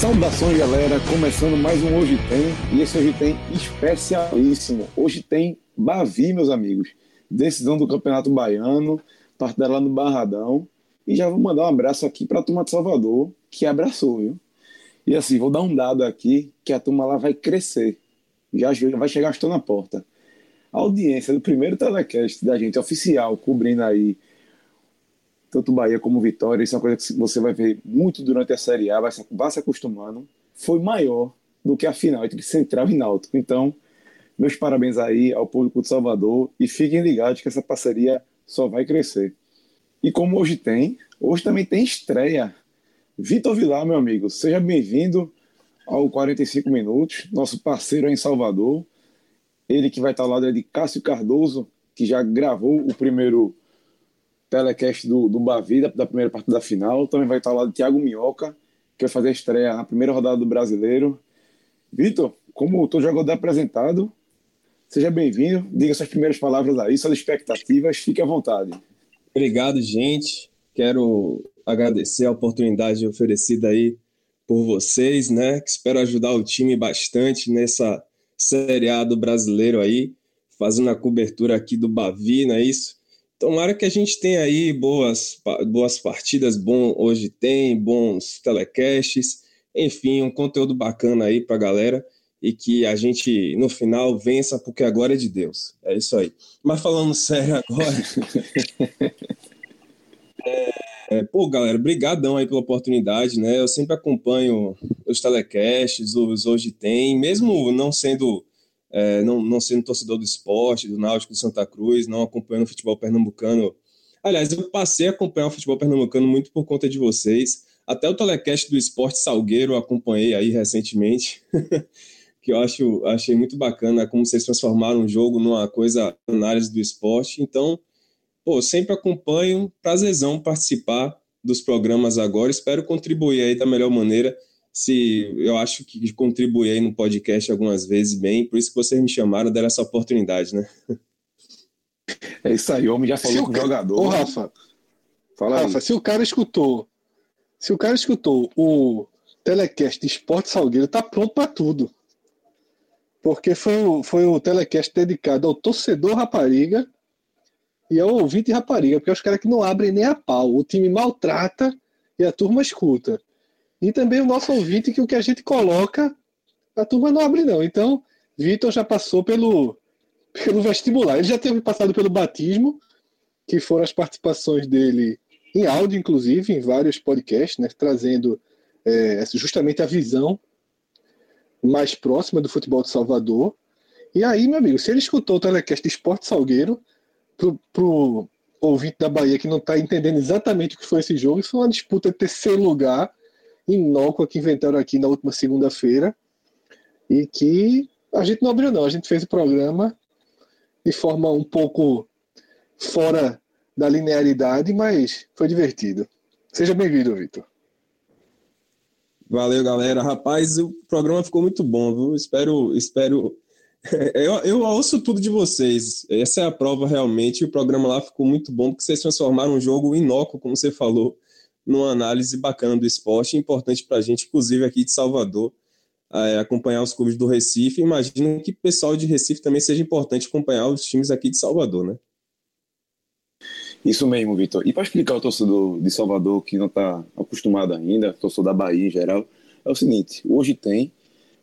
Saudações, galera! Começando mais um Hoje Tem, e esse Hoje Tem especialíssimo. Hoje tem Bavi, meus amigos. Decisão do Campeonato Baiano, partida lá no Barradão. E já vou mandar um abraço aqui para a turma de Salvador, que abraçou, viu? E assim, vou dar um dado aqui, que a turma lá vai crescer. Já vai chegar estou na porta. A audiência do primeiro telecast da gente oficial, cobrindo aí tanto Bahia como Vitória, isso é uma coisa que você vai ver muito durante a Série A, vai se, vai se acostumando, foi maior do que a final entre Central e Náutico. Então, meus parabéns aí ao público de Salvador e fiquem ligados que essa parceria só vai crescer. E como hoje tem, hoje também tem estreia. Vitor Vilar, meu amigo, seja bem-vindo ao 45 Minutos, nosso parceiro em Salvador. Ele que vai estar ao lado de Cássio Cardoso, que já gravou o primeiro telecast do, do Bavi, da, da, primeira parte da final. Também vai estar lá de Thiago Minhoca, que vai fazer a estreia na primeira rodada do Brasileiro. Vitor, como o jogador apresentado, seja bem-vindo. Diga suas primeiras palavras aí, suas expectativas, fique à vontade. Obrigado, gente. Quero agradecer a oportunidade oferecida aí por vocês, né? Espero ajudar o time bastante nessa Série A do brasileiro aí, fazendo a cobertura aqui do Bavi, não é isso? Tomara que a gente tenha aí boas, boas partidas, bom hoje tem, bons telecasts, enfim, um conteúdo bacana aí para a galera e que a gente no final vença porque agora é de Deus. É isso aí. Mas falando sério agora, é, é, pô, galera, brigadão aí pela oportunidade, né? Eu sempre acompanho os telecasts, os hoje tem, mesmo não sendo é, não, não sendo torcedor do esporte, do Náutico, do Santa Cruz, não acompanhando o futebol pernambucano. Aliás, eu passei a acompanhar o futebol pernambucano muito por conta de vocês. Até o telecast do Esporte Salgueiro eu acompanhei aí recentemente, que eu acho, achei muito bacana como vocês transformaram o jogo numa coisa análise do esporte. Então, pô, sempre acompanho, prazerzão participar dos programas agora. Espero contribuir aí da melhor maneira se eu acho que contribuí aí no podcast algumas vezes bem, por isso que vocês me chamaram, deram essa oportunidade, né? É isso aí, o homem já falou com o jogador. Ô, Rafa, Fala Rafa, aí. se o cara escutou, se o cara escutou o telecast de Esporte Salgueiro, tá pronto para tudo. Porque foi o, foi o telecast dedicado ao torcedor rapariga e ao ouvinte rapariga, porque é os caras que não abrem nem a pau. O time maltrata e a turma escuta. E também o nosso ouvinte, que o que a gente coloca, a turma não abre, não. Então, Vitor já passou pelo, pelo vestibular. Ele já teve passado pelo batismo, que foram as participações dele em áudio, inclusive, em vários podcasts, né, trazendo é, justamente a visão mais próxima do futebol de Salvador. E aí, meu amigo, se ele escutou o telecast Esporte Salgueiro, pro, pro ouvinte da Bahia que não está entendendo exatamente o que foi esse jogo, isso foi uma disputa de terceiro lugar inócua que inventaram aqui na última segunda-feira e que a gente não abriu não, a gente fez o programa de forma um pouco fora da linearidade, mas foi divertido. Seja bem-vindo, Vitor. Valeu, galera. Rapaz, o programa ficou muito bom, viu? Espero, espero. Eu, eu ouço tudo de vocês. Essa é a prova realmente. O programa lá ficou muito bom, porque vocês transformaram um jogo inócuo, como você falou, numa análise bacana do esporte, importante para a gente, inclusive aqui de Salvador, é, acompanhar os clubes do Recife. Imagino que o pessoal de Recife também seja importante acompanhar os times aqui de Salvador, né? Isso mesmo, Vitor. E para explicar ao torcedor de Salvador que não está acostumado ainda, torcedor da Bahia em geral, é o seguinte: hoje tem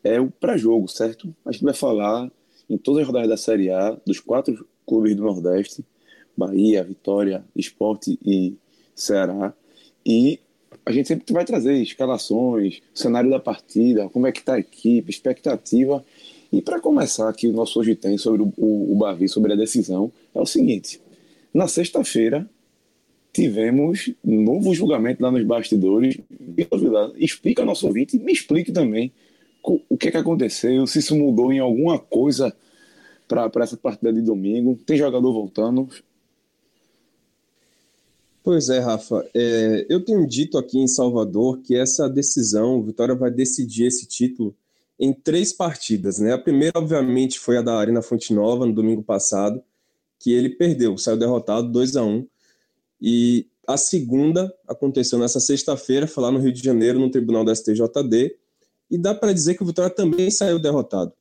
é o pré-jogo, certo? A gente vai falar em todas as rodadas da Série A dos quatro clubes do Nordeste: Bahia, Vitória, Esporte e Ceará. E a gente sempre vai trazer escalações, cenário da partida, como é que está a equipe, expectativa. E para começar aqui, o nosso hoje tem sobre o, o, o Bavi, sobre a decisão, é o seguinte. Na sexta-feira, tivemos novo julgamento lá nos bastidores. Explica ao nosso ouvinte me explique também o que, é que aconteceu, se isso mudou em alguma coisa para essa partida de domingo. Tem jogador voltando. Pois é, Rafa. É, eu tenho dito aqui em Salvador que essa decisão, Vitória vai decidir esse título em três partidas. Né? A primeira, obviamente, foi a da Arena Fonte Nova, no domingo passado, que ele perdeu, saiu derrotado 2 a 1 E a segunda aconteceu nessa sexta-feira, foi lá no Rio de Janeiro, no tribunal da STJD, e dá para dizer que o Vitória também saiu derrotado.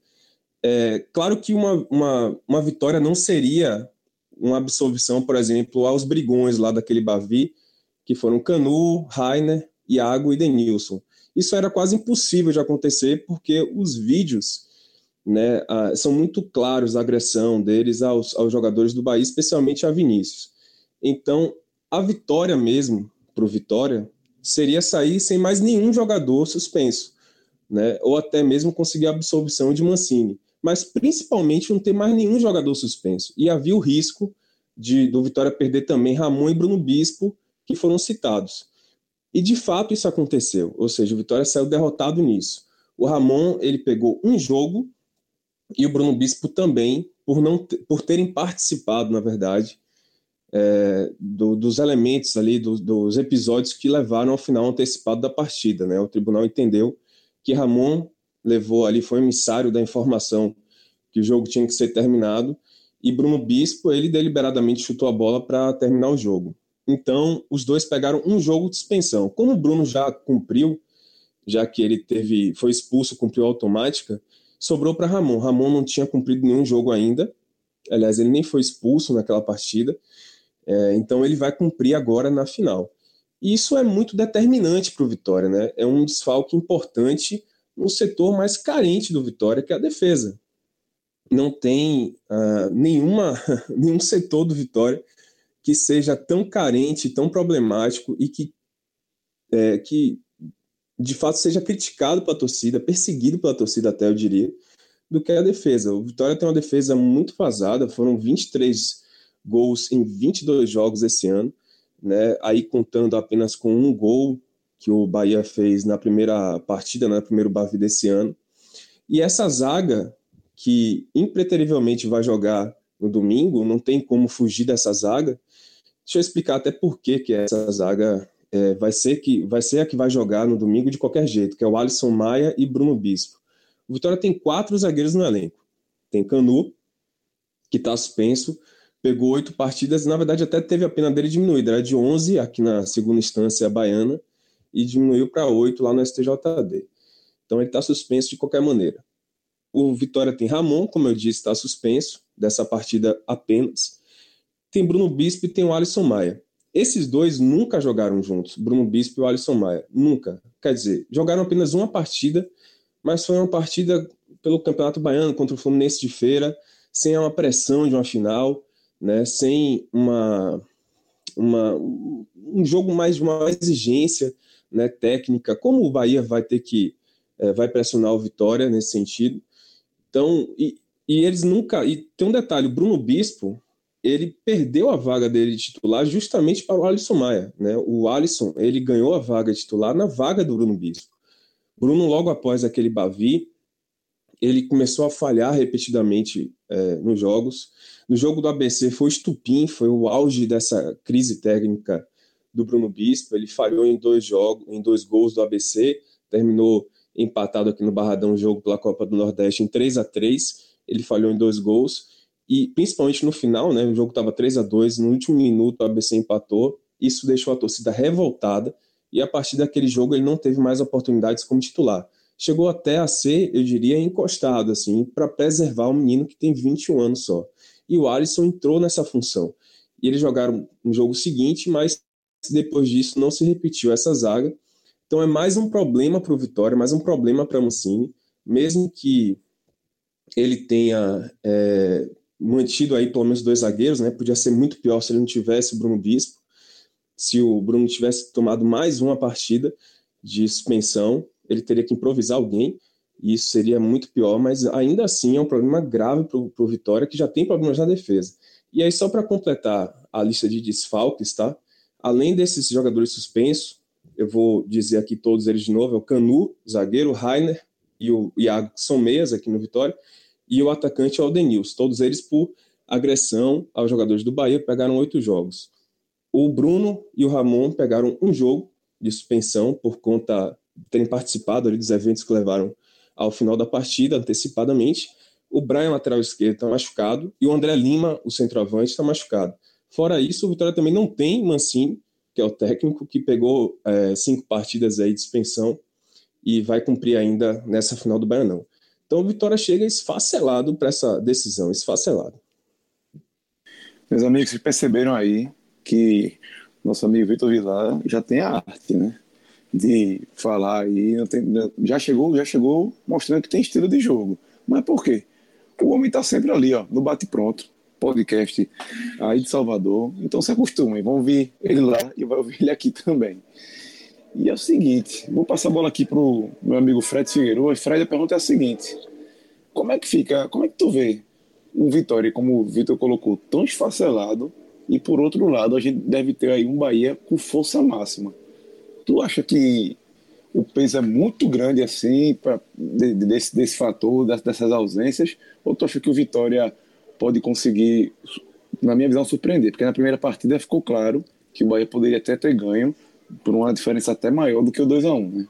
É, claro que uma, uma, uma vitória não seria uma absolvição, por exemplo, aos brigões lá daquele Bavi, que foram Canu, Rainer, Iago e Denilson. Isso era quase impossível de acontecer porque os vídeos né, são muito claros a agressão deles aos, aos jogadores do Bahia, especialmente a Vinícius. Então, a vitória mesmo para o Vitória seria sair sem mais nenhum jogador suspenso, né, ou até mesmo conseguir a absolvição de Mancini mas principalmente não ter mais nenhum jogador suspenso. E havia o risco de do Vitória perder também Ramon e Bruno Bispo, que foram citados. E de fato isso aconteceu, ou seja, o Vitória saiu derrotado nisso. O Ramon ele pegou um jogo e o Bruno Bispo também, por não por terem participado, na verdade, é, do, dos elementos ali, do, dos episódios que levaram ao final antecipado da partida. Né? O tribunal entendeu que Ramon levou ali, foi emissário da informação que o jogo tinha que ser terminado, e Bruno Bispo, ele deliberadamente chutou a bola para terminar o jogo. Então, os dois pegaram um jogo de suspensão. Como o Bruno já cumpriu, já que ele teve foi expulso, cumpriu automática, sobrou para Ramon. Ramon não tinha cumprido nenhum jogo ainda. Aliás, ele nem foi expulso naquela partida. É, então, ele vai cumprir agora na final. E isso é muito determinante para o Vitória, né? É um desfalque importante no setor mais carente do Vitória, que é a defesa. Não tem uh, nenhuma, nenhum setor do Vitória que seja tão carente, tão problemático e que, é, que de fato seja criticado pela torcida, perseguido pela torcida até, eu diria, do que a defesa. O Vitória tem uma defesa muito vazada, foram 23 gols em 22 jogos esse ano, né? aí contando apenas com um gol que o Bahia fez na primeira partida, né, no primeiro Bavi desse ano. E essa zaga, que impreterivelmente vai jogar no domingo, não tem como fugir dessa zaga. Deixa eu explicar até por que, que essa zaga é, vai, ser que, vai ser a que vai jogar no domingo de qualquer jeito, que é o Alisson Maia e Bruno Bispo. O Vitória tem quatro zagueiros no elenco. Tem Canu, que está suspenso, pegou oito partidas, na verdade até teve a pena dele diminuída, era de 11 aqui na segunda instância baiana, e diminuiu para 8 lá no STJD. Então ele está suspenso de qualquer maneira. O Vitória tem Ramon, como eu disse, está suspenso dessa partida apenas. Tem Bruno Bispo e tem o Alisson Maia. Esses dois nunca jogaram juntos, Bruno Bispo e o Alisson Maia. Nunca. Quer dizer, jogaram apenas uma partida, mas foi uma partida pelo Campeonato Baiano contra o Fluminense de Feira, sem uma pressão de uma final, né, sem uma, uma, um jogo mais de uma exigência, né, técnica, como o Bahia vai ter que é, vai pressionar o Vitória nesse sentido. Então, e, e eles nunca. E tem um detalhe: o Bruno Bispo ele perdeu a vaga dele de titular justamente para o Alisson Maia. Né? O Alisson ele ganhou a vaga de titular na vaga do Bruno Bispo. Bruno, logo após aquele Bavi, ele começou a falhar repetidamente é, nos jogos. No jogo do ABC foi estupim, foi o auge dessa crise técnica do Bruno Bispo. Ele falhou em dois jogos, em dois gols do ABC, terminou empatado aqui no Barradão o jogo pela Copa do Nordeste em 3 a 3 Ele falhou em dois gols e principalmente no final, né, o jogo estava 3 a 2 no último minuto o ABC empatou. Isso deixou a torcida revoltada e a partir daquele jogo ele não teve mais oportunidades como titular. Chegou até a ser, eu diria, encostado assim, para preservar o menino que tem 21 anos só. E o Alisson entrou nessa função. E eles jogaram no jogo seguinte, mas depois disso não se repetiu essa zaga. Então é mais um problema para o Vitória, mais um problema para Mancini, mesmo que ele tenha é, mantido aí pelo menos dois zagueiros, né? Podia ser muito pior se ele não tivesse o Bruno Bispo, se o Bruno tivesse tomado mais uma partida de suspensão, ele teria que improvisar alguém, e isso seria muito pior, mas ainda assim é um problema grave para o Vitória, que já tem problemas na defesa. E aí, só para completar a lista de desfalques, tá? Além desses jogadores suspensos, eu vou dizer aqui todos eles de novo: é o Canu, zagueiro, Rainer e o Iago, que são meias aqui no Vitória, e o atacante é o Denils. Todos eles por agressão aos jogadores do Bahia pegaram oito jogos. O Bruno e o Ramon pegaram um jogo de suspensão por conta de terem participado ali dos eventos que levaram ao final da partida antecipadamente. O Brian, lateral esquerdo, está machucado e o André Lima, o centroavante, está machucado. Fora isso, o Vitória também não tem Mancini, que é o técnico, que pegou é, cinco partidas aí de suspensão e vai cumprir ainda nessa final do Baianão. Então o Vitória chega esfacelado para essa decisão, esfacelado. Meus amigos, vocês perceberam aí que nosso amigo Vitor Vilar já tem a arte, né? De falar aí, já chegou, já chegou mostrando que tem estilo de jogo. Mas por quê? O homem está sempre ali, ó, no bate pronto, podcast aí de Salvador. Então se acostumem, vão ouvir ele lá e vai ouvir ele aqui também. E é o seguinte, vou passar a bola aqui pro meu amigo Fred Figueiredo. Fred, a pergunta é a seguinte: como é que fica, como é que tu vê um Vitória, como o Vitor colocou, tão esfacelado, e por outro lado, a gente deve ter aí um Bahia com força máxima. Tu acha que o peso é muito grande assim, pra, de, desse, desse fator, dessas ausências, ou tu acha que o Vitória pode conseguir, na minha visão, surpreender? Porque na primeira partida ficou claro que o Bahia poderia até ter ganho por uma diferença até maior do que o 2 a 1 né?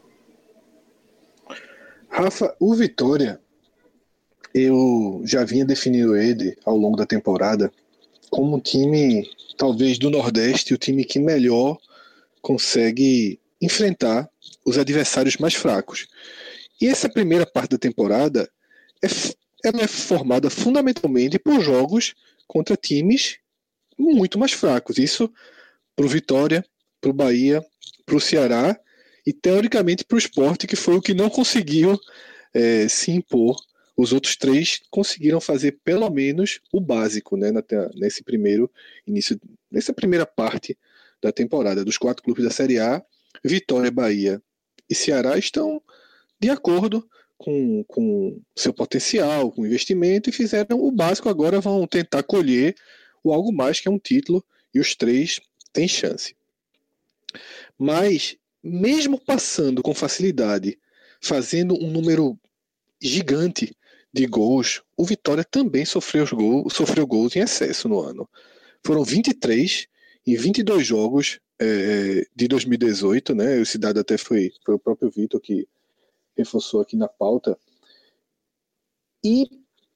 Rafa, o Vitória eu já vinha definindo ele ao longo da temporada como um time, talvez do Nordeste, o time que melhor consegue enfrentar os adversários mais fracos. E essa primeira parte da temporada é, ela é formada fundamentalmente por jogos contra times muito mais fracos. Isso para o Vitória, para o Bahia, para o Ceará e teoricamente para o esporte, que foi o que não conseguiu é, se impor os outros três conseguiram fazer pelo menos o básico, né, nesse primeiro início, nessa primeira parte da temporada. Dos quatro clubes da Série A, Vitória, Bahia e Ceará estão de acordo com, com seu potencial, com investimento e fizeram o básico. Agora vão tentar colher o algo mais que é um título e os três têm chance. Mas mesmo passando com facilidade, fazendo um número gigante de gols, o Vitória também sofreu, gols, sofreu gols em excesso no ano. Foram 23 em 22 jogos é, de 2018, né? O Cidade até foi, foi o próprio Vitor que reforçou aqui na pauta. E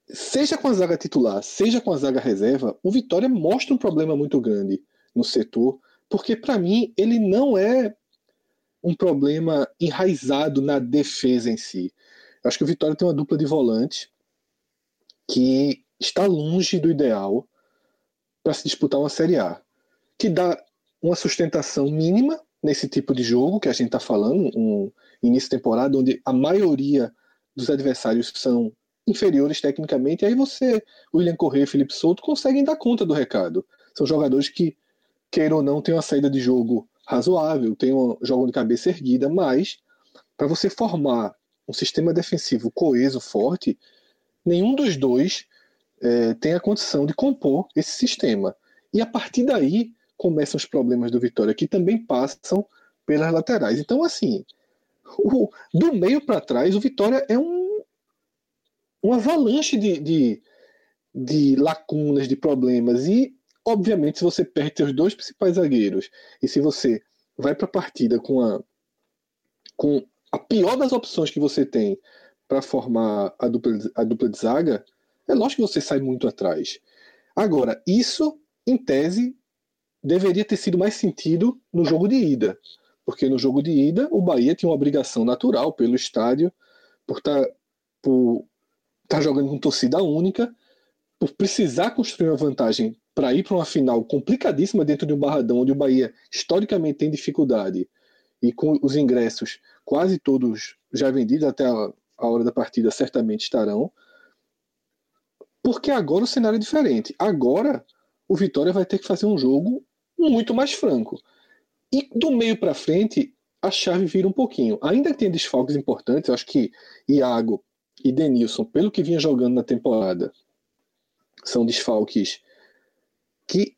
seja com a zaga titular, seja com a zaga reserva, o Vitória mostra um problema muito grande no setor, porque para mim ele não é um problema enraizado na defesa em si. Eu acho que o Vitória tem uma dupla de volante que está longe do ideal para se disputar uma Série A, que dá uma sustentação mínima nesse tipo de jogo que a gente está falando, um início de temporada onde a maioria dos adversários são inferiores tecnicamente, e aí você, William Corrêa e Felipe Souto, conseguem dar conta do recado. São jogadores que, queira ou não, têm uma saída de jogo razoável, têm um jogo de cabeça erguida, mas para você formar um sistema defensivo coeso, forte, nenhum dos dois é, tem a condição de compor esse sistema. E a partir daí começam os problemas do Vitória, que também passam pelas laterais. Então, assim, o, do meio para trás, o Vitória é um, uma avalanche de, de, de lacunas, de problemas. E, obviamente, se você perde seus dois principais zagueiros e se você vai para a partida com a, com a pior das opções que você tem para formar a dupla, a dupla de zaga, é lógico que você sai muito atrás. Agora, isso, em tese, deveria ter sido mais sentido no jogo de ida. Porque no jogo de ida, o Bahia tinha uma obrigação natural pelo estádio, por estar tá, por tá jogando com torcida única, por precisar construir uma vantagem para ir para uma final complicadíssima dentro de um barradão onde o Bahia historicamente tem dificuldade e com os ingressos quase todos já vendidos até a, a hora da partida certamente estarão. Porque agora o cenário é diferente. Agora o Vitória vai ter que fazer um jogo muito mais franco. E do meio para frente a chave vira um pouquinho. Ainda tenha desfalques importantes, acho que Iago e Denilson, pelo que vinha jogando na temporada, são desfalques que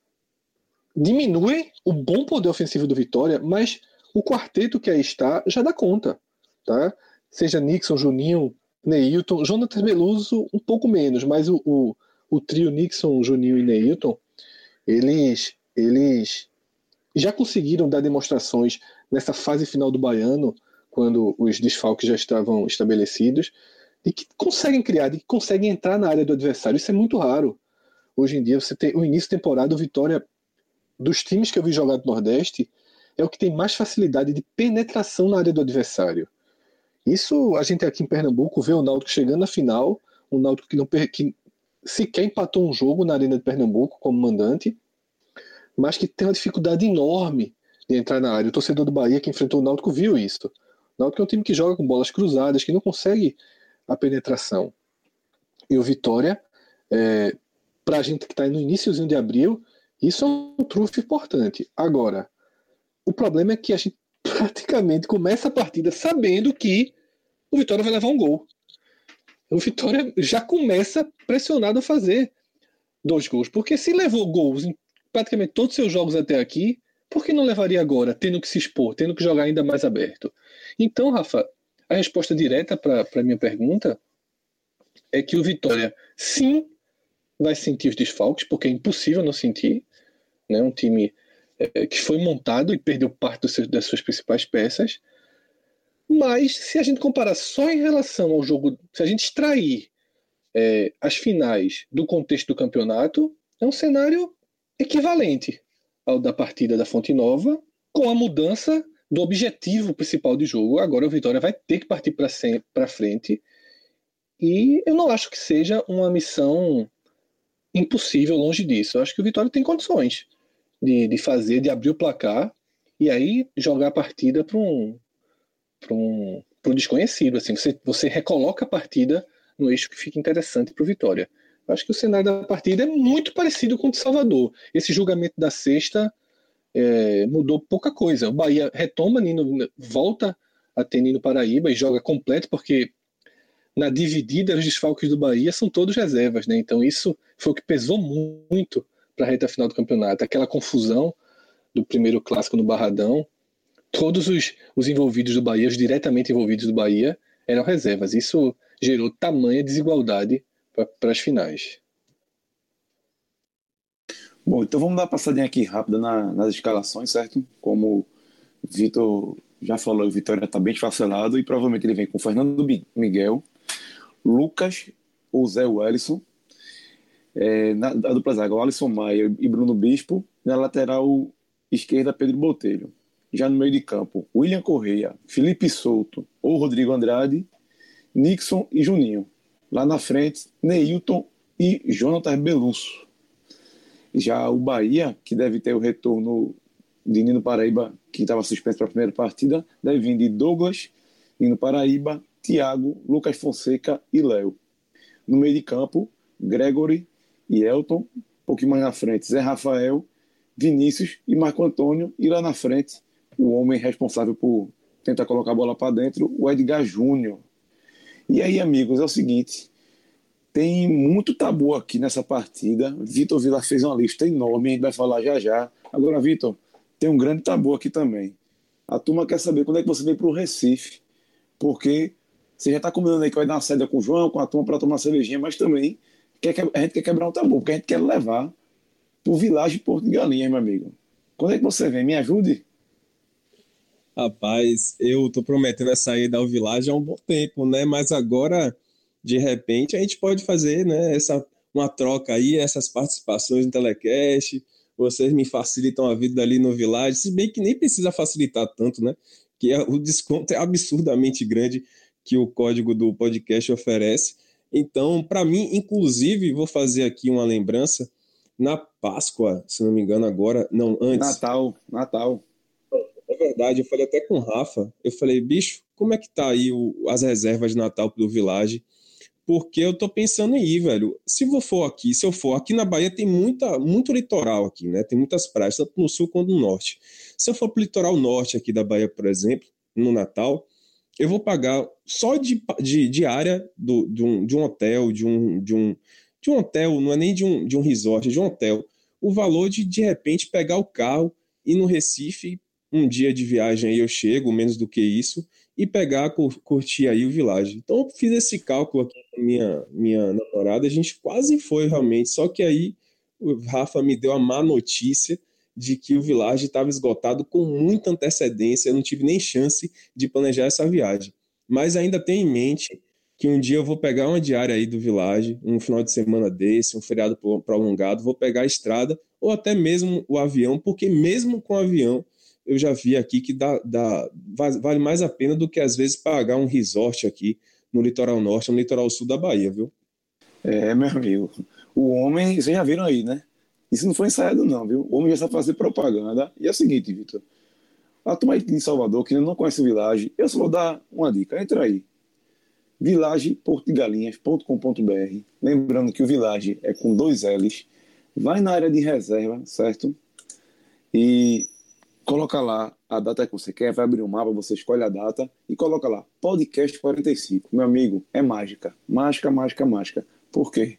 diminuem o bom poder ofensivo do Vitória, mas o quarteto que aí está já dá conta, tá? Seja Nixon, Juninho, Neilton, Jonathan Beluso um pouco menos, mas o, o, o trio Nixon, Juninho e Neilton, eles, eles já conseguiram dar demonstrações nessa fase final do Baiano, quando os desfalques já estavam estabelecidos, de que conseguem criar, de que conseguem entrar na área do adversário. Isso é muito raro. Hoje em dia, você tem o início de temporada, o Vitória, dos times que eu vi jogar do Nordeste, é o que tem mais facilidade de penetração na área do adversário. Isso a gente aqui em Pernambuco vê o Náutico chegando na final, um Náutico que, não, que sequer empatou um jogo na Arena de Pernambuco como mandante, mas que tem uma dificuldade enorme de entrar na área. O torcedor do Bahia que enfrentou o Náutico viu isso. O Náutico é um time que joga com bolas cruzadas, que não consegue a penetração. E o Vitória, é, para a gente que está no iníciozinho de abril, isso é um trunfo importante. Agora, o problema é que a gente praticamente começa a partida sabendo que o Vitória vai levar um gol. O Vitória já começa pressionado a fazer dois gols. Porque se levou gols em praticamente todos os seus jogos até aqui, por que não levaria agora, tendo que se expor, tendo que jogar ainda mais aberto? Então, Rafa, a resposta direta para a minha pergunta é que o Vitória, sim, vai sentir os desfalques, porque é impossível não sentir. Né? Um time é, que foi montado e perdeu parte seu, das suas principais peças. Mas se a gente comparar só em relação ao jogo, se a gente extrair é, as finais do contexto do campeonato, é um cenário equivalente ao da partida da Fonte Nova, com a mudança do objetivo principal de jogo. Agora o Vitória vai ter que partir para frente. E eu não acho que seja uma missão impossível longe disso. Eu acho que o Vitória tem condições de, de fazer, de abrir o placar e aí jogar a partida para um, um, um desconhecido. Assim, você, você recoloca a partida no eixo que fica interessante para o Vitória. Eu acho que o cenário da partida é muito parecido com o de Salvador. Esse julgamento da sexta é, mudou pouca coisa. O Bahia retoma, Nino volta a ter Nino Paraíba e joga completo, porque na dividida os desfalques do Bahia são todos reservas, né? Então isso foi o que pesou muito para a reta final do campeonato. Aquela confusão do primeiro clássico no Barradão, todos os, os envolvidos do Bahia, os diretamente envolvidos do Bahia, eram reservas. Isso gerou tamanha desigualdade para as finais. Bom, então vamos dar uma passadinha aqui rápida na, nas escalações, certo? Como Vitor já falou, o Vitória está bem esfacelado e provavelmente ele vem com Fernando Miguel, Lucas ou Zé Wellison, é, na, dupla zaga, Alisson Maia e Bruno Bispo, na lateral esquerda, Pedro Botelho. Já no meio de campo, William Correia, Felipe Souto ou Rodrigo Andrade, Nixon e Juninho. Lá na frente, Neilton e Jonathan Belusso. Já o Bahia, que deve ter o retorno de Nino Paraíba, que estava suspenso para a primeira partida, deve vir de Douglas, Nino Paraíba, Thiago, Lucas Fonseca e Léo. No meio de campo, Gregory e Elton. Um pouquinho mais na frente, Zé Rafael, Vinícius e Marco Antônio. E lá na frente, o homem responsável por tentar colocar a bola para dentro, o Edgar Júnior. E aí, amigos, é o seguinte: tem muito tabu aqui nessa partida. Vitor Vila fez uma lista enorme, a gente vai falar já já. Agora, Vitor, tem um grande tabu aqui também. A turma quer saber quando é que você vem para o Recife, porque você já está combinando aí que vai dar uma saída com o João, com a turma para tomar uma cervejinha, mas também quer, a gente quer quebrar um tabu, porque a gente quer levar para o Vilagem Porto de Galinhas, meu amigo. Quando é que você vem? Me ajude? Rapaz, eu tô prometendo a saída ao há um bom tempo, né? Mas agora, de repente, a gente pode fazer, né? Essa, uma troca aí, essas participações no Telecast. Vocês me facilitam a vida ali no Village, se bem que nem precisa facilitar tanto, né? Que é, o desconto é absurdamente grande que o código do podcast oferece. Então, para mim, inclusive, vou fazer aqui uma lembrança. Na Páscoa, se não me engano, agora, não, antes. Natal, Natal verdade, eu falei até com o Rafa, eu falei, bicho, como é que tá aí o, as reservas de Natal do Village? Porque eu tô pensando em ir, velho. Se eu for aqui, se eu for aqui na Bahia tem muita, muito litoral aqui, né? Tem muitas praias, tanto no sul quanto no norte. Se eu for pro litoral norte aqui da Bahia, por exemplo, no Natal, eu vou pagar só de, de diária do, de, um, de um hotel, de um, de um de um hotel, não é nem de um, de um resort, é de um hotel, o valor de de repente pegar o carro ir no Recife um dia de viagem aí eu chego, menos do que isso, e pegar, curtir aí o Village. Então eu fiz esse cálculo aqui com minha, minha namorada, a gente quase foi realmente, só que aí o Rafa me deu a má notícia de que o Village estava esgotado com muita antecedência, eu não tive nem chance de planejar essa viagem. Mas ainda tenho em mente que um dia eu vou pegar uma diária aí do Village, um final de semana desse, um feriado prolongado, vou pegar a estrada ou até mesmo o avião, porque mesmo com o avião eu já vi aqui que dá, dá, vale mais a pena do que às vezes pagar um resort aqui no litoral norte, no litoral sul da Bahia, viu? É, meu amigo. O homem, vocês já viram aí, né? Isso não foi ensaiado, não, viu? O homem já sabe fazer propaganda. E é o seguinte, Vitor. A turma de Salvador, que não conhece o Village, eu só vou dar uma dica. Entra aí. villageportigalinhas.com.br Lembrando que o Village é com dois L's. Vai na área de reserva, certo? E coloca lá a data que você quer, vai abrir um mapa, você escolhe a data e coloca lá, podcast 45. Meu amigo, é mágica. Mágica, mágica, mágica. Por quê?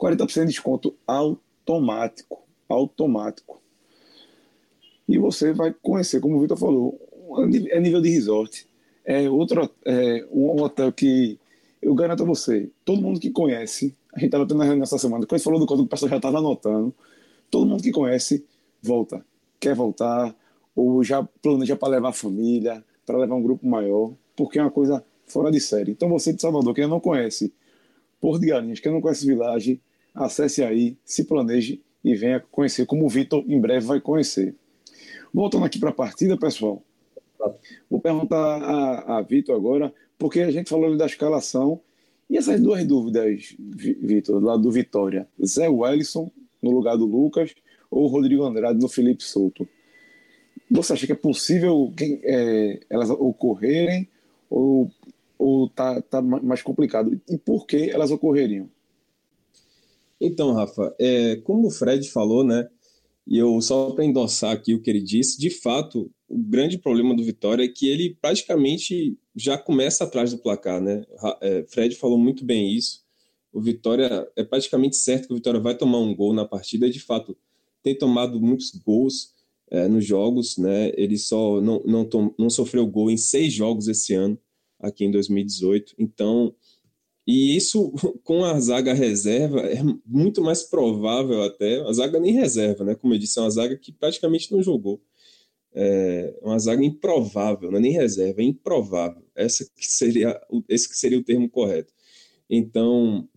40% de desconto automático. Automático. E você vai conhecer, como o Vitor falou, é nível de resort. É outro é um hotel que eu garanto a você, todo mundo que conhece, a gente estava tendo uma reunião essa semana, quando falou do código, o pessoal já estava anotando, todo mundo que conhece, volta. Quer voltar, ou já planeja para levar a família, para levar um grupo maior, porque é uma coisa fora de série. Então você de Salvador, que ainda não conhece Porto de Galinhas, que não conhece Village, acesse aí, se planeje e venha conhecer, como o Vitor em breve vai conhecer. Voltando aqui para a partida, pessoal, vou perguntar a, a Vitor agora, porque a gente falou da escalação, e essas duas dúvidas, Vitor, lado do Vitória, Zé Wellison no lugar do Lucas ou Rodrigo Andrade no Felipe Souto? Você acha que é possível é, elas ocorrerem ou ou tá, tá mais complicado? E por que elas ocorreriam? Então, Rafa, é, como o Fred falou, né? E eu só para endossar aqui o que ele disse, de fato, o grande problema do Vitória é que ele praticamente já começa atrás do placar, né? É, Fred falou muito bem isso. O Vitória é praticamente certo que o Vitória vai tomar um gol na partida. De fato, tem tomado muitos gols é, nos jogos, né? Ele só não, não, tom, não sofreu gol em seis jogos esse ano aqui em 2018. Então, e isso com a zaga reserva é muito mais provável até, a zaga nem reserva, né? Como eu disse, é uma zaga que praticamente não jogou. É uma zaga improvável, não é nem reserva, é improvável. Essa que seria, esse que seria o termo correto. Então,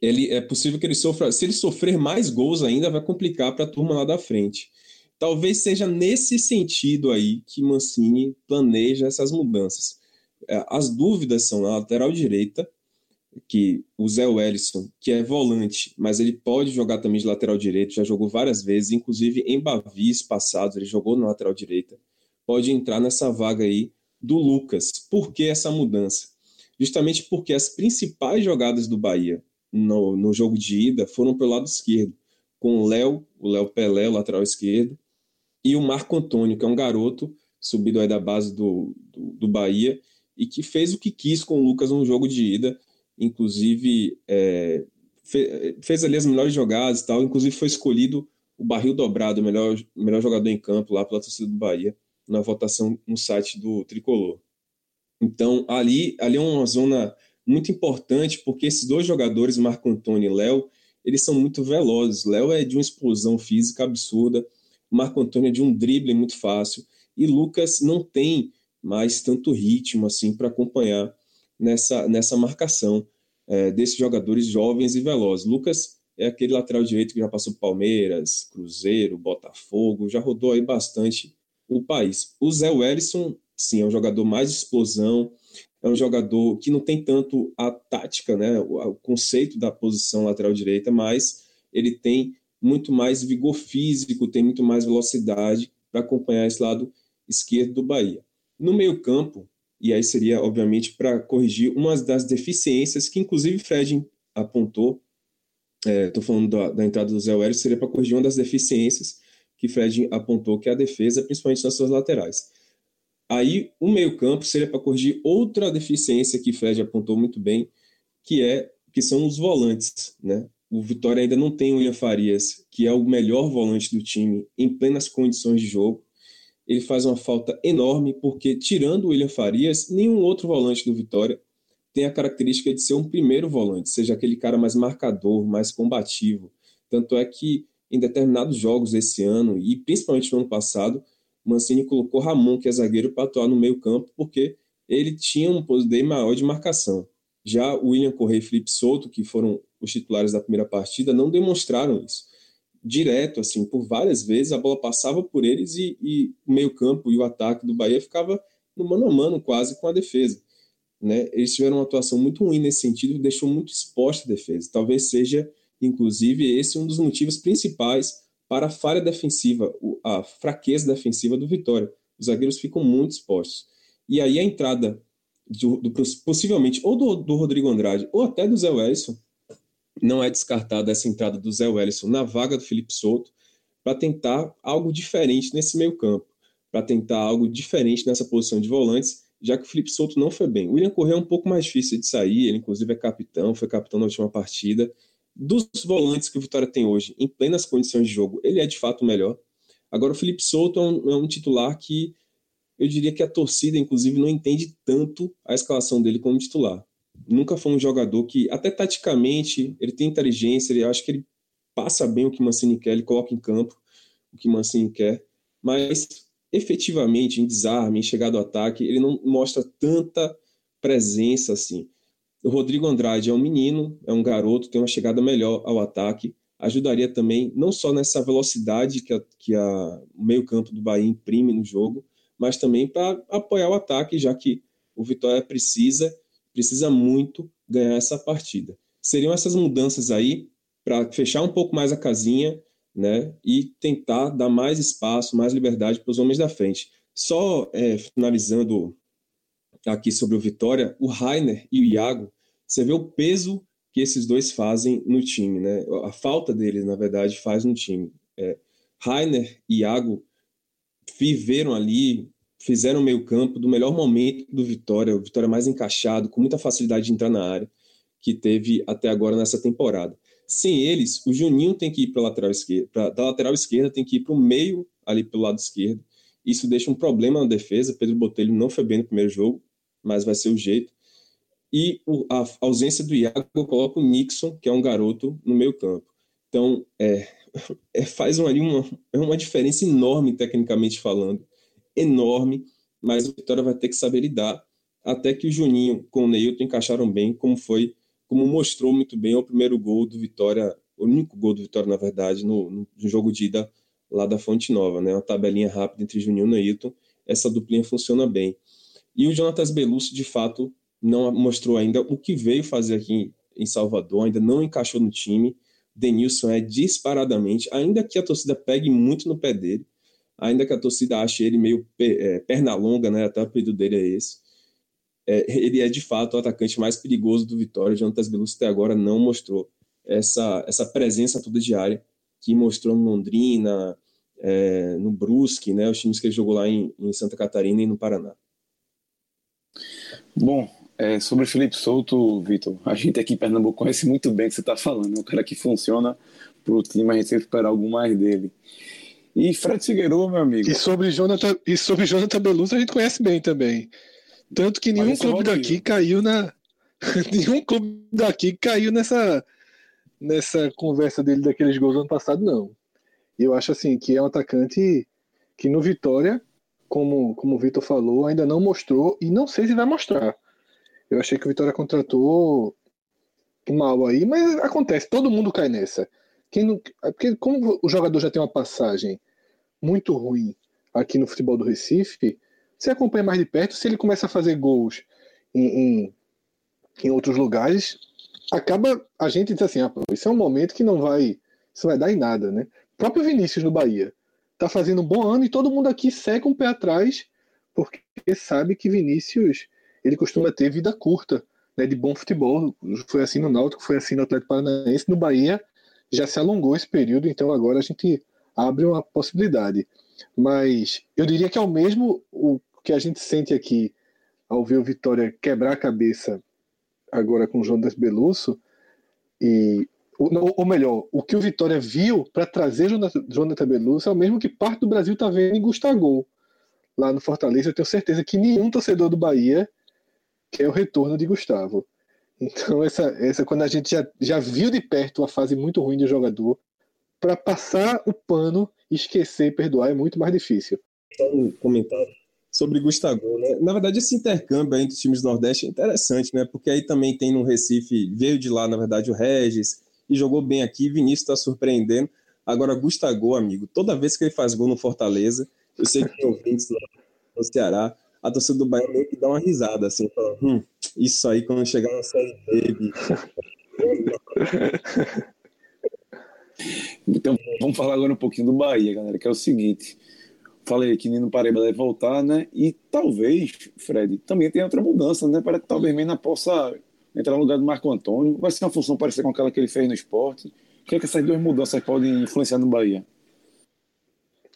ele é possível que ele sofra, se ele sofrer mais gols ainda, vai complicar para a turma lá da frente. Talvez seja nesse sentido aí que Mancini planeja essas mudanças. É, as dúvidas são na lateral direita, que o Zé Wellison, que é volante, mas ele pode jogar também de lateral direito, já jogou várias vezes, inclusive em Bavis passados, ele jogou na lateral direita, pode entrar nessa vaga aí do Lucas. Por que essa mudança? Justamente porque as principais jogadas do Bahia no, no jogo de ida foram pelo lado esquerdo, com o Léo, o Léo Pelé, o lateral esquerdo, e o Marco Antônio, que é um garoto subido aí da base do, do, do Bahia, e que fez o que quis com o Lucas no jogo de ida, inclusive é, fe, fez ali as melhores jogadas e tal, inclusive foi escolhido o barril dobrado, o melhor, melhor jogador em campo lá pela torcida do Bahia, na votação no site do Tricolor. Então, ali, ali é uma zona muito importante, porque esses dois jogadores, Marco Antônio e Léo, eles são muito velozes. Léo é de uma explosão física absurda, Marco Antônio é de um drible muito fácil, e Lucas não tem mais tanto ritmo assim para acompanhar nessa, nessa marcação é, desses jogadores jovens e velozes. Lucas é aquele lateral direito que já passou Palmeiras, Cruzeiro, Botafogo, já rodou aí bastante o país. O Zé Wellison, sim, é um jogador mais de explosão, é um jogador que não tem tanto a tática, né, o, o conceito da posição lateral direita, mas ele tem muito mais vigor físico, tem muito mais velocidade para acompanhar esse lado esquerdo do Bahia. No meio-campo, e aí seria, obviamente, para corrigir uma das deficiências que, inclusive, Fred apontou. Estou é, falando da, da, entrada do Zé Welles, seria para corrigir uma das deficiências que Fred apontou, que é a defesa, principalmente nas suas laterais. Aí, o meio-campo seria para corrigir outra deficiência que Fred apontou muito bem, que é que são os volantes, né? O Vitória ainda não tem o William Farias, que é o melhor volante do time em plenas condições de jogo ele faz uma falta enorme, porque, tirando o William Farias, nenhum outro volante do Vitória tem a característica de ser um primeiro volante, seja aquele cara mais marcador, mais combativo. Tanto é que, em determinados jogos esse ano, e principalmente no ano passado, Mancini colocou Ramon, que é zagueiro, para atuar no meio-campo, porque ele tinha um poder maior de marcação. Já o William Correia e Felipe Souto, que foram os titulares da primeira partida, não demonstraram isso direto, assim, por várias vezes, a bola passava por eles e, e o meio-campo e o ataque do Bahia ficava no mano a mano quase com a defesa. Né? Eles tiveram uma atuação muito ruim nesse sentido, deixou muito exposta a defesa. Talvez seja, inclusive, esse um dos motivos principais para a falha defensiva, a fraqueza defensiva do Vitória. Os zagueiros ficam muito expostos. E aí a entrada, do, do possivelmente, ou do, do, Rodrigo Andrade, ou até do Zé Wellison, não é descartada essa entrada do Zé Wellison na vaga do Felipe Souto, para tentar algo diferente nesse meio campo, para tentar algo diferente nessa posição de volantes, já que o Felipe Souto não foi bem. O William Correa é um pouco mais difícil de sair, ele inclusive é capitão, foi capitão na última partida. Dos volantes que o Vitória tem hoje, em plenas condições de jogo, ele é de fato o melhor. Agora, o Felipe Souto é um, é um titular que eu diria que a torcida, inclusive, não entende tanto a escalação dele como titular. Nunca foi um jogador que, até taticamente, ele tem inteligência, ele acho que ele passa bem o que Mancini quer, ele coloca em campo o que Mancini quer, mas efetivamente em desarme, em chegada ao ataque, ele não mostra tanta presença assim. O Rodrigo Andrade é um menino, é um garoto, tem uma chegada melhor ao ataque, ajudaria também não só nessa velocidade que, a, que a, o meio-campo do Bahia imprime no jogo, mas também para apoiar o ataque, já que o Vitória precisa, precisa muito ganhar essa partida. Seriam essas mudanças aí para fechar um pouco mais a casinha né, e tentar dar mais espaço, mais liberdade para os homens da frente. Só é, finalizando aqui sobre o Vitória, o Rainer e o Iago, você vê o peso que esses dois fazem no time, né? A falta deles, na verdade, faz no time. É, Rainer e Iago viveram ali, fizeram meio campo do melhor momento do Vitória, o Vitória mais encaixado, com muita facilidade de entrar na área, que teve até agora nessa temporada. Sem eles, o Juninho tem que ir para lateral esquerda, pra, da lateral esquerda tem que ir para o meio ali pelo lado esquerdo. Isso deixa um problema na defesa. Pedro Botelho não foi bem no primeiro jogo, mas vai ser o jeito. E o, a ausência do Iago coloca o Nixon, que é um garoto, no meio campo. Então, é, é, faz uma, uma, é uma diferença enorme, tecnicamente falando. Enorme, mas o Vitória vai ter que saber lidar. Até que o Juninho com o Neilton encaixaram bem, como foi como mostrou muito bem o primeiro gol do Vitória, o único gol do Vitória, na verdade, no, no jogo de ida lá da Fonte Nova, né? Uma tabelinha rápida entre Juninho e Neilton, essa duplinha funciona bem. E o Jonatas Belusso, de fato, não mostrou ainda o que veio fazer aqui em Salvador, ainda não encaixou no time. Denilson é disparadamente, ainda que a torcida pegue muito no pé dele, ainda que a torcida ache ele meio é, perna longa, né? Até o apelido dele é esse é, ele é de fato o atacante mais perigoso do Vitória. O Jonatas Belusso até agora não mostrou essa, essa presença toda de área que mostrou no Londrina, é, no Brusque, né, os times que ele jogou lá em, em Santa Catarina e no Paraná. Bom, é, sobre o Felipe Souto, Vitor, a gente aqui em Pernambuco conhece muito bem o que você está falando. É um cara que funciona para o time, a gente sempre espera algo mais dele. E Fred Figueiredo, meu amigo. E sobre Jonathan, e sobre Jonathan Belusso a gente conhece bem também. Tanto que nenhum clube daqui caiu na. nenhum clube daqui caiu nessa, nessa conversa dele daqueles gols do ano passado, não. Eu acho assim que é um atacante que no Vitória, como, como o Vitor falou, ainda não mostrou e não sei se vai mostrar. Eu achei que o Vitória contratou mal aí, mas acontece, todo mundo cai nessa. Quem não, é porque como o jogador já tem uma passagem muito ruim aqui no futebol do Recife, você acompanha mais de perto, se ele começa a fazer gols em, em, em outros lugares, acaba a gente diz assim, ah, isso é um momento que não vai, isso vai dar em nada, né? O próprio Vinícius no Bahia tá fazendo um bom ano e todo mundo aqui seca um pé atrás porque sabe que Vinícius ele costuma ter vida curta, né, de bom futebol. Foi assim no Náutico, foi assim no Atlético Paranaense, no Bahia já se alongou esse período, então agora a gente abre uma possibilidade. Mas eu diria que é o mesmo o que a gente sente aqui ao ver o Vitória quebrar a cabeça agora com o Jonas Belusso, e, ou, ou melhor, o que o Vitória viu para trazer Jonathan Belusso é o mesmo que parte do Brasil está vendo em Gustavo lá no Fortaleza. Eu tenho certeza que nenhum torcedor do Bahia quer o retorno de Gustavo. Então, essa, essa quando a gente já, já viu de perto a fase muito ruim do jogador, para passar o pano, esquecer e perdoar é muito mais difícil. Só um comentário sobre Gustavo, né? Na verdade, esse intercâmbio entre os times do Nordeste é interessante, né? Porque aí também tem no Recife, veio de lá, na verdade, o Regis, e jogou bem aqui, Vinícius está surpreendendo. Agora, Gustavo, amigo, toda vez que ele faz gol no Fortaleza, eu sei que tem ouvintes lá no Ceará, a torcida do Bahia meio que dá uma risada, assim, fala, hum, isso aí quando chegar na Série B, Então, vamos falar agora um pouquinho do Bahia, galera, que é o seguinte. Falei que Nino Paraíba deve voltar, né? E talvez, Fred, também tenha outra mudança, né? Para que talvez Mena possa entrar no lugar do Marco Antônio. Vai ser uma função parecida com aquela que ele fez no esporte. O que é que essas duas mudanças podem influenciar no Bahia?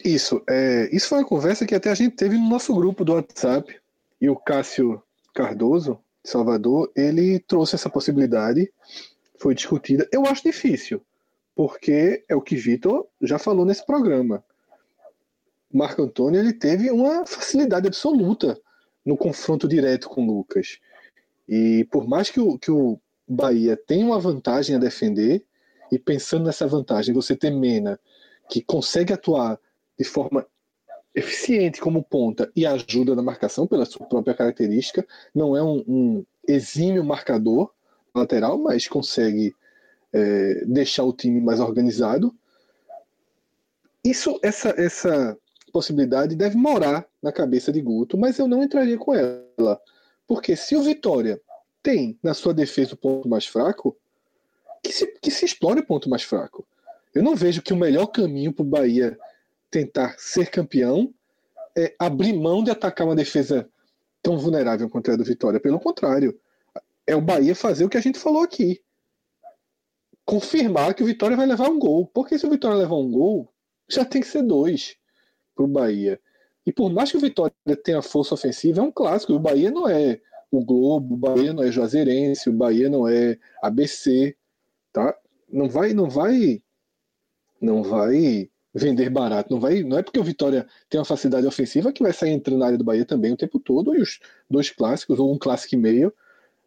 Isso, é, isso foi uma conversa que até a gente teve no nosso grupo do WhatsApp. E o Cássio Cardoso, de Salvador, ele trouxe essa possibilidade, foi discutida. Eu acho difícil, porque é o que Vitor já falou nesse programa. Marco Antônio ele teve uma facilidade absoluta no confronto direto com Lucas. E por mais que o, que o Bahia tenha uma vantagem a defender, e pensando nessa vantagem, você ter Mena, que consegue atuar de forma eficiente como ponta e ajuda na marcação pela sua própria característica, não é um, um exímio marcador lateral, mas consegue é, deixar o time mais organizado. Isso, essa, essa possibilidade deve morar na cabeça de Guto, mas eu não entraria com ela. Porque se o Vitória tem na sua defesa o ponto mais fraco, que se, que se explore o ponto mais fraco. Eu não vejo que o melhor caminho para o Bahia tentar ser campeão é abrir mão de atacar uma defesa tão vulnerável quanto a do Vitória. Pelo contrário, é o Bahia fazer o que a gente falou aqui confirmar que o Vitória vai levar um gol. Porque se o Vitória levar um gol, já tem que ser dois para o Bahia. E por mais que o Vitória tenha força ofensiva, é um clássico. O Bahia não é o Globo, o Bahia não é Juazeirense, o Bahia não é ABC, tá? Não vai, não vai, não vai vender barato. Não vai, não é porque o Vitória tem uma facilidade ofensiva que vai sair entrando na área do Bahia também o tempo todo. E os dois clássicos ou um clássico e meio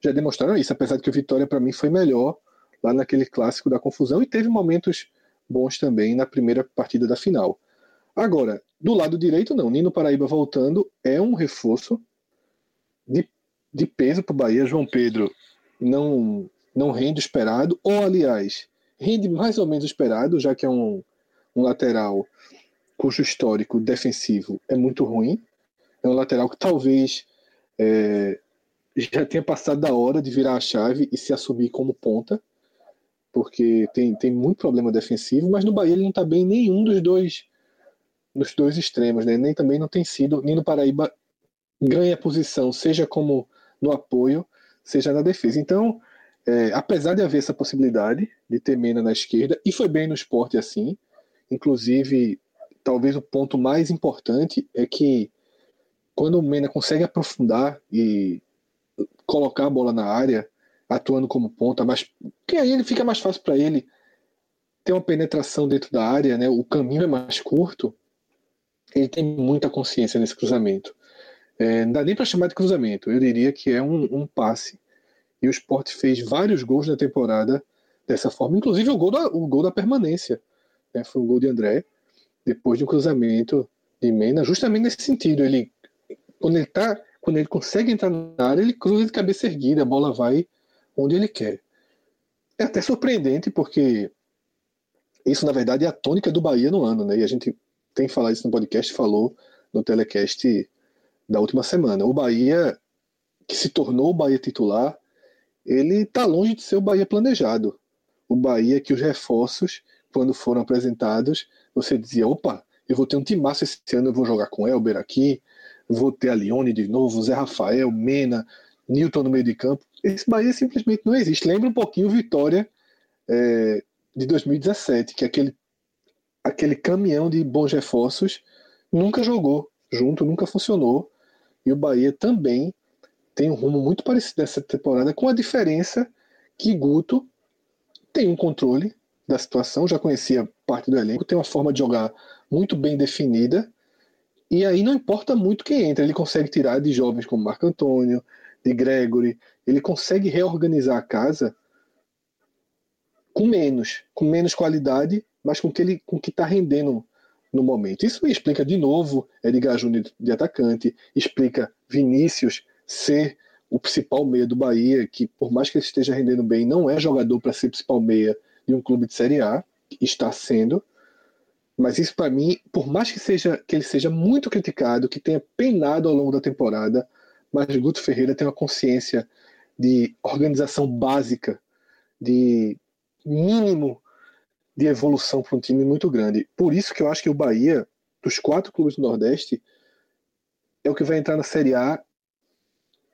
já demonstraram isso. Apesar de que o Vitória para mim foi melhor lá naquele clássico da confusão e teve momentos bons também na primeira partida da final. Agora, do lado direito, não. Nino Paraíba voltando é um reforço de, de peso para o Bahia. João Pedro não, não rende o esperado, ou aliás, rende mais ou menos o esperado, já que é um, um lateral cujo histórico defensivo é muito ruim. É um lateral que talvez é, já tenha passado da hora de virar a chave e se assumir como ponta porque tem, tem muito problema defensivo, mas no Bahia ele não está bem em nenhum dos dois dos dois extremos, né? Nem também não tem sido, nem no Paraíba ganha posição, seja como no apoio, seja na defesa. Então, é, apesar de haver essa possibilidade de ter Mena na esquerda, e foi bem no esporte assim, inclusive, talvez o ponto mais importante é que quando o Mena consegue aprofundar e colocar a bola na área, atuando como ponta, mas que aí ele fica mais fácil para ele ter uma penetração dentro da área, né? O caminho é mais curto. Ele tem muita consciência nesse cruzamento. É, não dá nem para chamar de cruzamento. Eu diria que é um, um, passe. E o Sport fez vários gols na temporada dessa forma, inclusive o gol da, o gol da permanência. Né? Foi o gol de André, depois de um cruzamento de Mena, justamente nesse sentido. Ele, quando ele tá, quando ele consegue entrar na área, ele cruza de cabeça erguida, a bola vai onde ele quer. É até surpreendente, porque isso, na verdade, é a tônica do Bahia no ano, né? E a gente tem falado isso no podcast, falou no telecast da última semana. O Bahia, que se tornou o Bahia titular, ele está longe de ser o Bahia planejado. O Bahia que os reforços, quando foram apresentados, você dizia, opa, eu vou ter um timaço esse ano, eu vou jogar com Elber aqui, vou ter a Lione de novo, Zé Rafael, Mena, Newton no meio de campo. Esse Bahia simplesmente não existe. Lembra um pouquinho Vitória é, de 2017, que aquele, aquele caminhão de bons reforços nunca jogou junto, nunca funcionou. E o Bahia também tem um rumo muito parecido nessa temporada, com a diferença que Guto tem um controle da situação, já conhecia parte do elenco, tem uma forma de jogar muito bem definida, e aí não importa muito quem entra, ele consegue tirar de jovens como Marco Antônio, de Gregory, ele consegue reorganizar a casa com menos, com menos qualidade, mas com que ele com que está rendendo no momento. Isso explica de novo Edgar Júnior de atacante, explica Vinícius ser o principal meia do Bahia, que por mais que ele esteja rendendo bem, não é jogador para ser principal meia de um clube de Série A, está sendo. Mas isso para mim, por mais que seja que ele seja muito criticado, que tenha penado ao longo da temporada, mas Guto Ferreira tem uma consciência de organização básica, de mínimo de evolução para um time muito grande. Por isso que eu acho que o Bahia, dos quatro clubes do Nordeste, é o que vai entrar na Série A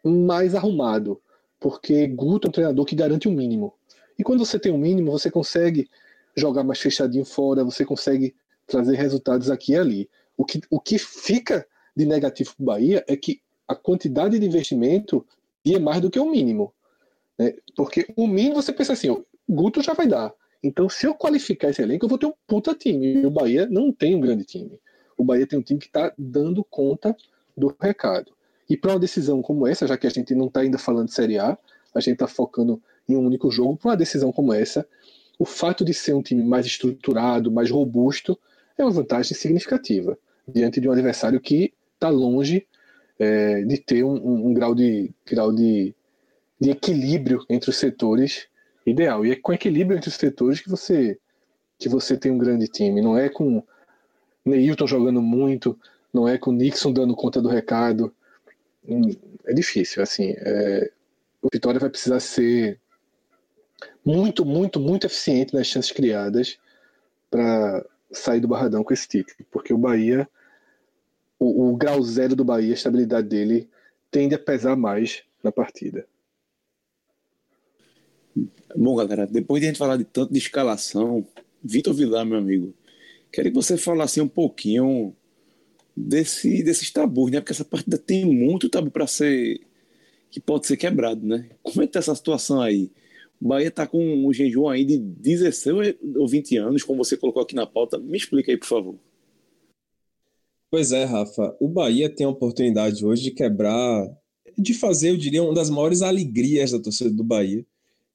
mais arrumado, porque Guto é um treinador que garante o um mínimo. E quando você tem um mínimo, você consegue jogar mais fechadinho fora, você consegue trazer resultados aqui e ali. O que, o que fica de negativo para o Bahia é que a quantidade de investimento é mais do que o mínimo. Né? Porque o mínimo você pensa assim, o Guto já vai dar. Então, se eu qualificar esse elenco, eu vou ter um puta time. E o Bahia não tem um grande time. O Bahia tem um time que está dando conta do recado. E para uma decisão como essa, já que a gente não está ainda falando de Série A, a gente está focando em um único jogo, para uma decisão como essa, o fato de ser um time mais estruturado, mais robusto, é uma vantagem significativa diante de um adversário que está longe é, de ter um, um, um, grau, de, grau de, de equilíbrio entre os setores ideal. E é com equilíbrio entre os setores que você que você tem um grande time. Não é com Neilton jogando muito, não é com Nixon dando conta do recado. Hum, é difícil, assim. É, o Vitória vai precisar ser muito, muito, muito eficiente nas chances criadas para sair do Barradão com esse título, porque o Bahia, o, o grau zero do Bahia, a estabilidade dele tende a pesar mais na partida. Bom, galera, depois de a gente falar de tanto de escalação, Vitor Vilar, meu amigo, queria que você falasse um pouquinho desse, desses tabus, né? Porque essa partida tem muito tabu para ser. que pode ser quebrado, né? Como é que tá essa situação aí? O Bahia tá com um jejum aí de 16 ou 20 anos, como você colocou aqui na pauta. Me explica aí, por favor. Pois é, Rafa. O Bahia tem a oportunidade hoje de quebrar, de fazer, eu diria, uma das maiores alegrias da torcida do Bahia,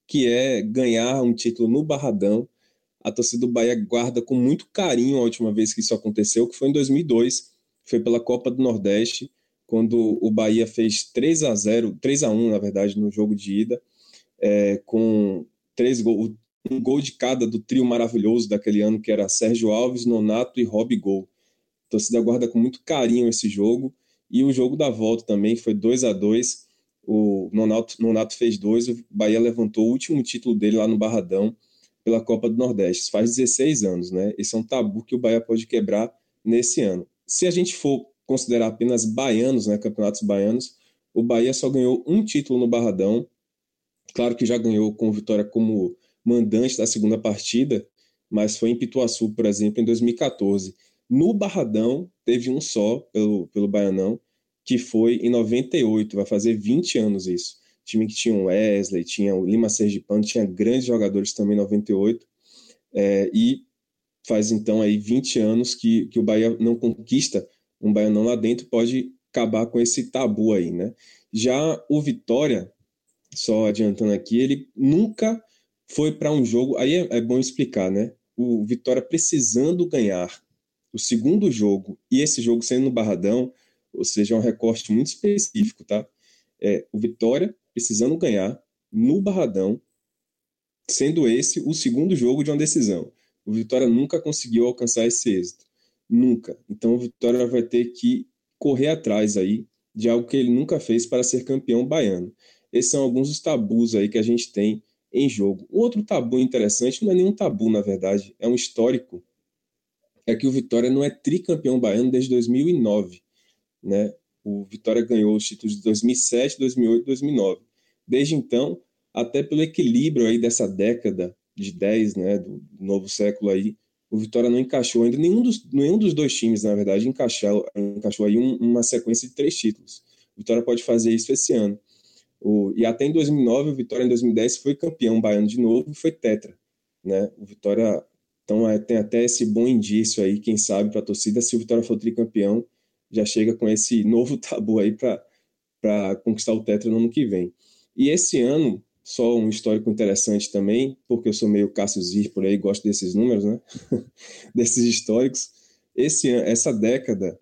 que é ganhar um título no Barradão. A torcida do Bahia guarda com muito carinho a última vez que isso aconteceu, que foi em 2002, foi pela Copa do Nordeste, quando o Bahia fez 3 a 0, 3 a 1, na verdade, no jogo de ida, é, com três gols, um gol de cada do trio maravilhoso daquele ano, que era Sérgio Alves, Nonato e Rob Gol. Torcida guarda com muito carinho esse jogo, e o jogo da volta também foi 2 a 2 o Nonato, Nonato fez dois, o Bahia levantou o último título dele lá no Barradão pela Copa do Nordeste. Faz 16 anos, né? Esse é um tabu que o Bahia pode quebrar nesse ano. Se a gente for considerar apenas baianos, né, campeonatos baianos, o Bahia só ganhou um título no Barradão. Claro que já ganhou com vitória como mandante da segunda partida, mas foi em Pituaçu, por exemplo, em 2014. No Barradão, teve um só pelo, pelo Baianão, que foi em 98, vai fazer 20 anos isso. Time que tinha o Wesley, tinha o Lima Sergipano, tinha grandes jogadores também em 98. É, e faz então aí 20 anos que, que o Bahia não conquista um Baianão lá dentro, pode acabar com esse tabu aí, né? Já o Vitória, só adiantando aqui, ele nunca foi para um jogo, aí é, é bom explicar, né? O Vitória precisando ganhar o segundo jogo e esse jogo sendo no Barradão, ou seja, é um recorte muito específico, tá? É, o Vitória precisando ganhar no Barradão, sendo esse o segundo jogo de uma decisão. O Vitória nunca conseguiu alcançar esse êxito. Nunca. Então o Vitória vai ter que correr atrás aí de algo que ele nunca fez para ser campeão baiano. Esses são alguns dos tabus aí que a gente tem em jogo. Outro tabu interessante, não é nenhum tabu, na verdade, é um histórico, é que o Vitória não é tricampeão baiano desde 2009 né? O Vitória ganhou os títulos de 2007, 2008 2009. Desde então, até pelo equilíbrio aí dessa década de 10, né, do novo século aí, o Vitória não encaixou ainda, nenhum dos, nenhum dos dois times, na verdade, encaixou, encaixou aí um, uma sequência de três títulos. O Vitória pode fazer isso esse ano. O, e até em 2009, o Vitória em 2010 foi campeão baiano de novo e foi tetra. Né? O Vitória então é, tem até esse bom indício aí, quem sabe, para a torcida, se o Vitória for tricampeão, já chega com esse novo tabu aí para conquistar o Tetra no ano que vem. E esse ano, só um histórico interessante também, porque eu sou meio Cássio Zir por aí, gosto desses números, né? desses históricos. Esse, essa década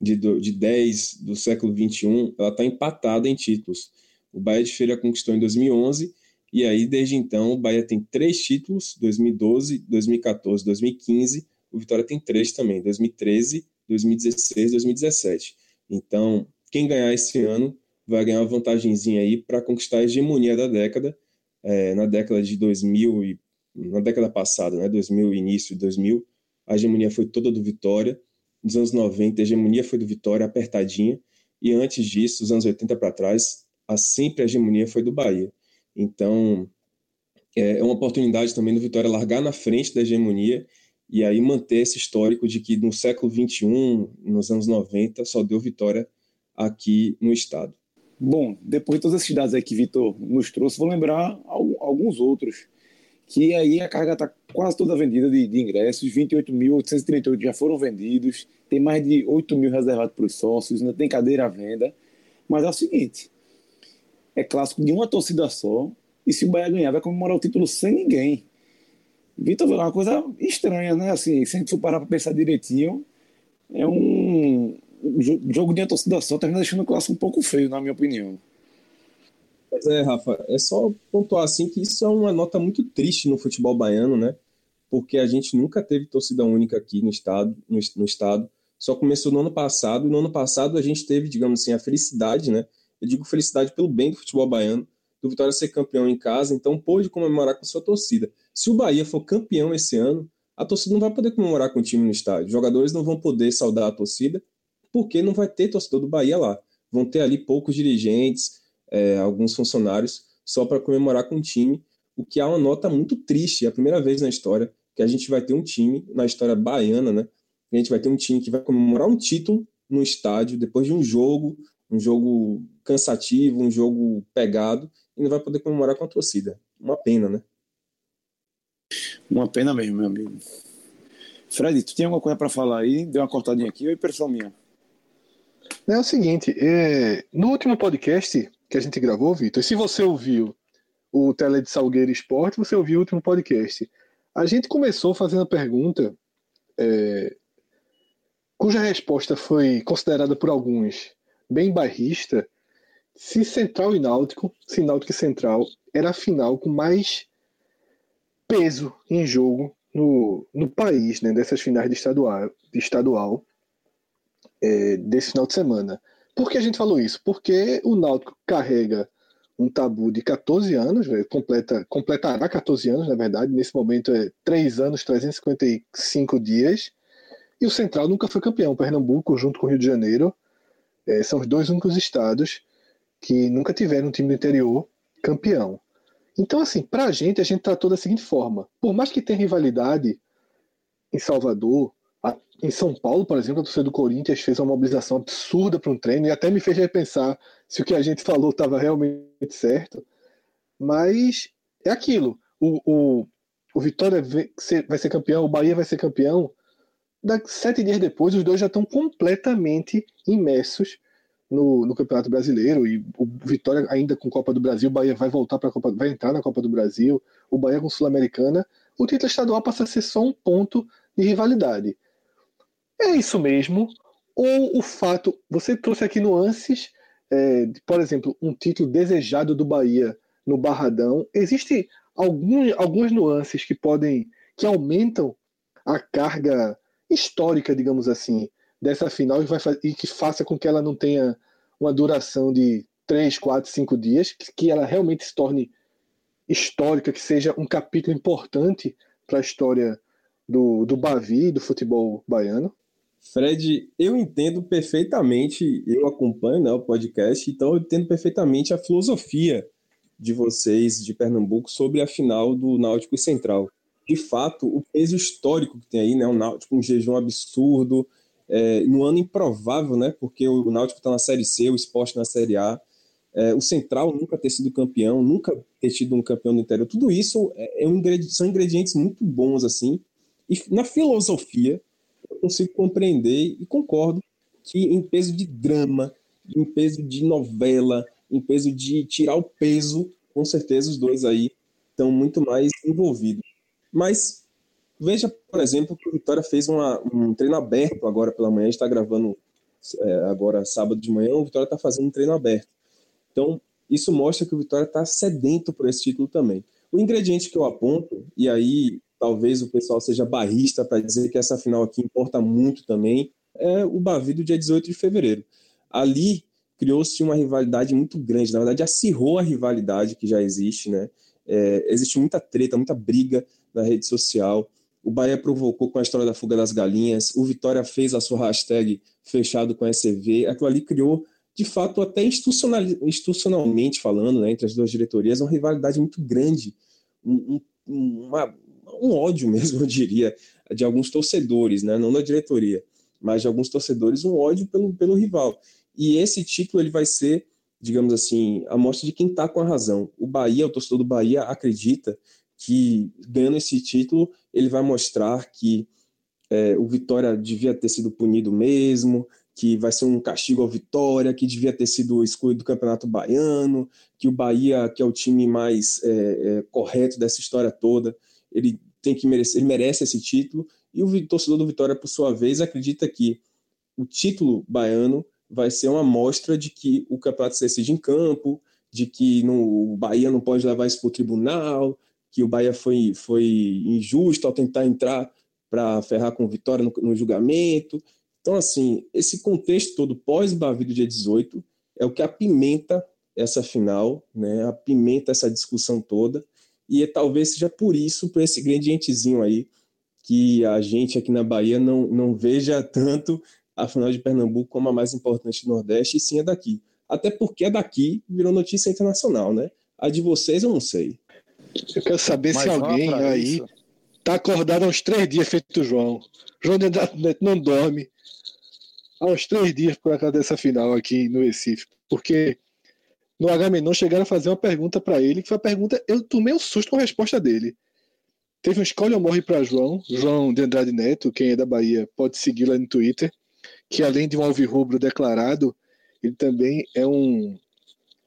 de, de 10 do século 21, ela está empatada em títulos. O Bahia de Feira conquistou em 2011 e aí desde então o Bahia tem três títulos, 2012, 2014, 2015. o Vitória tem três também, 2013, 2016, 2017. Então, quem ganhar esse ano vai ganhar uma vantagenzinha aí para conquistar a hegemonia da década, é, na década de 2000 e na década passada, né, 2000 início de 2000, a hegemonia foi toda do Vitória. Nos anos 90, a hegemonia foi do Vitória, apertadinha. E antes disso, os anos 80 para trás, a sempre a hegemonia foi do Bahia. Então, é, é uma oportunidade também do Vitória largar na frente da hegemonia e aí manter esse histórico de que no século XXI, nos anos 90, só deu vitória aqui no estado. Bom, depois de todas esses dados aí que Vitor nos trouxe, vou lembrar alguns outros, que aí a carga está quase toda vendida de, de ingressos, 28.838 já foram vendidos, tem mais de 8 mil reservados para os sócios, ainda tem cadeira à venda, mas é o seguinte, é clássico de uma torcida só, e se o Bahia ganhar, vai comemorar o título sem ninguém. Vitor, é uma coisa estranha, né? Assim, se a gente for parar para pensar direitinho, é um, jogo de torcida só, termina deixando o clássico um pouco feio, na minha opinião. Pois é, Rafa, é só pontuar assim que isso é uma nota muito triste no futebol baiano, né? Porque a gente nunca teve torcida única aqui no estado, no, no estado. Só começou no ano passado, e no ano passado a gente teve, digamos assim, a felicidade, né? Eu digo felicidade pelo bem do futebol baiano, do Vitória ser campeão em casa, então pôde comemorar com sua torcida. Se o Bahia for campeão esse ano, a torcida não vai poder comemorar com o time no estádio. Os jogadores não vão poder saudar a torcida, porque não vai ter torcedor do Bahia lá. Vão ter ali poucos dirigentes, é, alguns funcionários, só para comemorar com o time, o que é uma nota muito triste. É a primeira vez na história que a gente vai ter um time, na história baiana, né? A gente vai ter um time que vai comemorar um título no estádio, depois de um jogo, um jogo cansativo, um jogo pegado, e não vai poder comemorar com a torcida. Uma pena, né? Uma pena mesmo, meu amigo. Fred, tu tinha alguma coisa para falar aí? Deu uma cortadinha aqui ou impressão minha? É o seguinte, é, no último podcast que a gente gravou, Vitor, se você ouviu o Tele de Salgueiro Esporte, você ouviu o último podcast. A gente começou fazendo a pergunta é, cuja resposta foi considerada por alguns bem bairrista, se Central e Náutico, se Náutico e Central, era a final com mais peso em jogo no, no país, né, dessas finais de estadual, de estadual é, desse final de semana. Por que a gente falou isso? Porque o Náutico carrega um tabu de 14 anos, né, completa, completará 14 anos, na verdade, nesse momento é 3 anos, 355 dias, e o Central nunca foi campeão. Pernambuco, junto com o Rio de Janeiro, é, são os dois únicos estados que nunca tiveram um time do interior campeão. Então, assim, para a gente, a gente tratou da seguinte forma: por mais que tenha rivalidade em Salvador, em São Paulo, por exemplo, a torcida do Corinthians fez uma mobilização absurda para um treino e até me fez repensar se o que a gente falou estava realmente certo. Mas é aquilo: o, o, o Vitória vai ser campeão, o Bahia vai ser campeão. Sete dias depois, os dois já estão completamente imersos no, no, Campeonato Brasileiro e o Vitória ainda com Copa do Brasil, o Bahia vai voltar para a Copa, vai entrar na Copa do Brasil, o Bahia com Sul-Americana, o título estadual passa a ser só um ponto de rivalidade. É isso mesmo? Ou o fato, você trouxe aqui nuances, é, de, por exemplo, um título desejado do Bahia no Barradão. Existem alguns, algumas nuances que podem, que aumentam a carga histórica, digamos assim, dessa final e, vai, e que faça com que ela não tenha uma duração de 3, 4, 5 dias, que, ela realmente se torne histórica, que seja um capítulo importante para a história do, do Bavi, do futebol baiano? Fred, eu entendo perfeitamente, eu acompanho né, o podcast, então eu entendo perfeitamente a filosofia de vocês de Pernambuco sobre a final do Náutico Central. De fato, o peso histórico que tem aí, né, o Náutico, um jejum absurdo, é, no ano improvável, né? Porque o Náutico está na Série C, o Esporte na Série A, é, o Central nunca ter sido campeão, nunca ter tido um campeão do interior. Tudo isso é, é um são ingredientes muito bons assim. E na filosofia eu consigo compreender e concordo que em peso de drama, em peso de novela, em peso de tirar o peso, com certeza os dois aí estão muito mais envolvidos. Mas Veja, por exemplo, que o Vitória fez uma, um treino aberto agora pela manhã, está gravando é, agora sábado de manhã, o Vitória está fazendo um treino aberto. Então, isso mostra que o Vitória está sedento por esse título também. O ingrediente que eu aponto, e aí talvez o pessoal seja barrista para dizer que essa final aqui importa muito também, é o Bavi do dia 18 de fevereiro. Ali criou-se uma rivalidade muito grande, na verdade acirrou a rivalidade que já existe, né? É, existe muita treta, muita briga na rede social. O Bahia provocou com a história da fuga das galinhas, o Vitória fez a sua hashtag fechado com a SCV, aquilo ali criou, de fato, até institucional, institucionalmente falando, né, entre as duas diretorias, uma rivalidade muito grande, um, um, uma, um ódio mesmo, eu diria, de alguns torcedores, né, não da diretoria, mas de alguns torcedores, um ódio pelo, pelo rival. E esse título ele vai ser, digamos assim, a mostra de quem está com a razão. O Bahia, o torcedor do Bahia, acredita que ganhando esse título ele vai mostrar que é, o Vitória devia ter sido punido mesmo, que vai ser um castigo ao Vitória, que devia ter sido excluído do Campeonato Baiano, que o Bahia, que é o time mais é, é, correto dessa história toda, ele tem que merecer, ele merece esse título. E o torcedor do Vitória, por sua vez, acredita que o título baiano vai ser uma amostra de que o campeonato se decide em campo, de que no, o Bahia não pode levar isso para o tribunal, que o Bahia foi, foi injusto ao tentar entrar para ferrar com vitória no, no, julgamento. Então, assim, esse contexto todo pós-Bavi do dia 18 é o que apimenta essa final, né? apimenta essa discussão toda, e é, talvez seja por isso, por esse ingredientezinho aí, que a gente aqui na Bahia não, não veja tanto a final de Pernambuco como a mais importante do Nordeste, e sim a daqui. Até porque a daqui virou notícia internacional, né? A de vocês eu não sei. Eu quero saber Mas se alguém aí isso. tá acordado há uns três dias feito o João. João de Neto não dorme há uns três dias por causa dessa final aqui no Recife. Porque no H-Menon chegaram a fazer uma pergunta para ele, que foi a pergunta, eu tomei um susto com a resposta dele. Teve um escolha ou morre para João, João de Andrade Neto, quem é da Bahia pode seguir lá no Twitter que além de um alvirrubro declarado, ele também é um,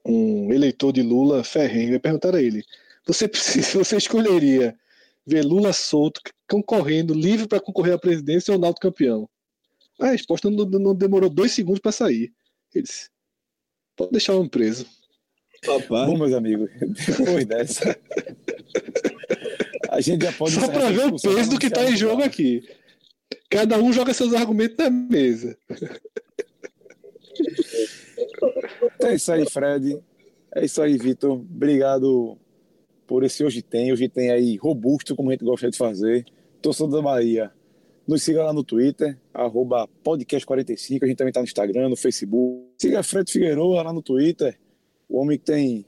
um eleitor de Lula ferrenho. Vai perguntar a ele: você, precisa, você escolheria ver Lula solto, concorrendo, livre para concorrer à presidência ou Naldo campeão? A resposta não, não demorou dois segundos para sair. Ele disse: pode deixar um preso. Opa. Bom, meus amigos, depois dessa. a gente já pode. Só para ver o peso do que está em jogo aqui. Cada um joga seus argumentos na mesa. É isso aí, Fred. É isso aí, Vitor. Obrigado por esse hoje tem. Hoje tem aí robusto, como a gente gosta de fazer. Torcedor da Bahia. Nos siga lá no Twitter, podcast45. A gente também está no Instagram, no Facebook. Siga Fred Figueiredo lá no Twitter. O homem que tem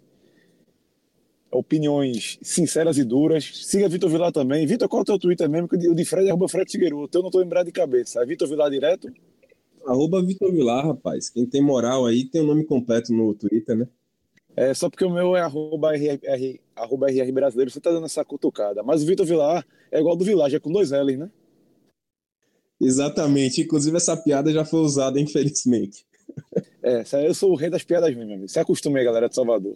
opiniões sinceras e duras. Siga Vitor Vilar também. Vitor, qual é o teu Twitter mesmo? Que o de Fred é arroba Fred Figueiredo. O teu não estou lembrado de cabeça. É Vitor Vilar direto? Arroba Vitor Vilar, rapaz. Quem tem moral aí tem o nome completo no Twitter, né? É, só porque o meu é arroba RR, arroba RR brasileiro, você tá dando essa cutucada. Mas o Vitor Vilar é igual do Village, é com dois L's, né? Exatamente. Inclusive, essa piada já foi usada, infelizmente. É, eu sou o rei das piadas mesmo, amigo. Se acostume aí, galera de Salvador.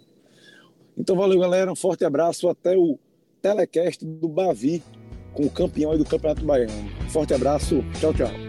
Então valeu, galera. Um forte abraço. Até o telecast do Bavi com o campeão do Campeonato Baiano. Forte abraço. Tchau, tchau.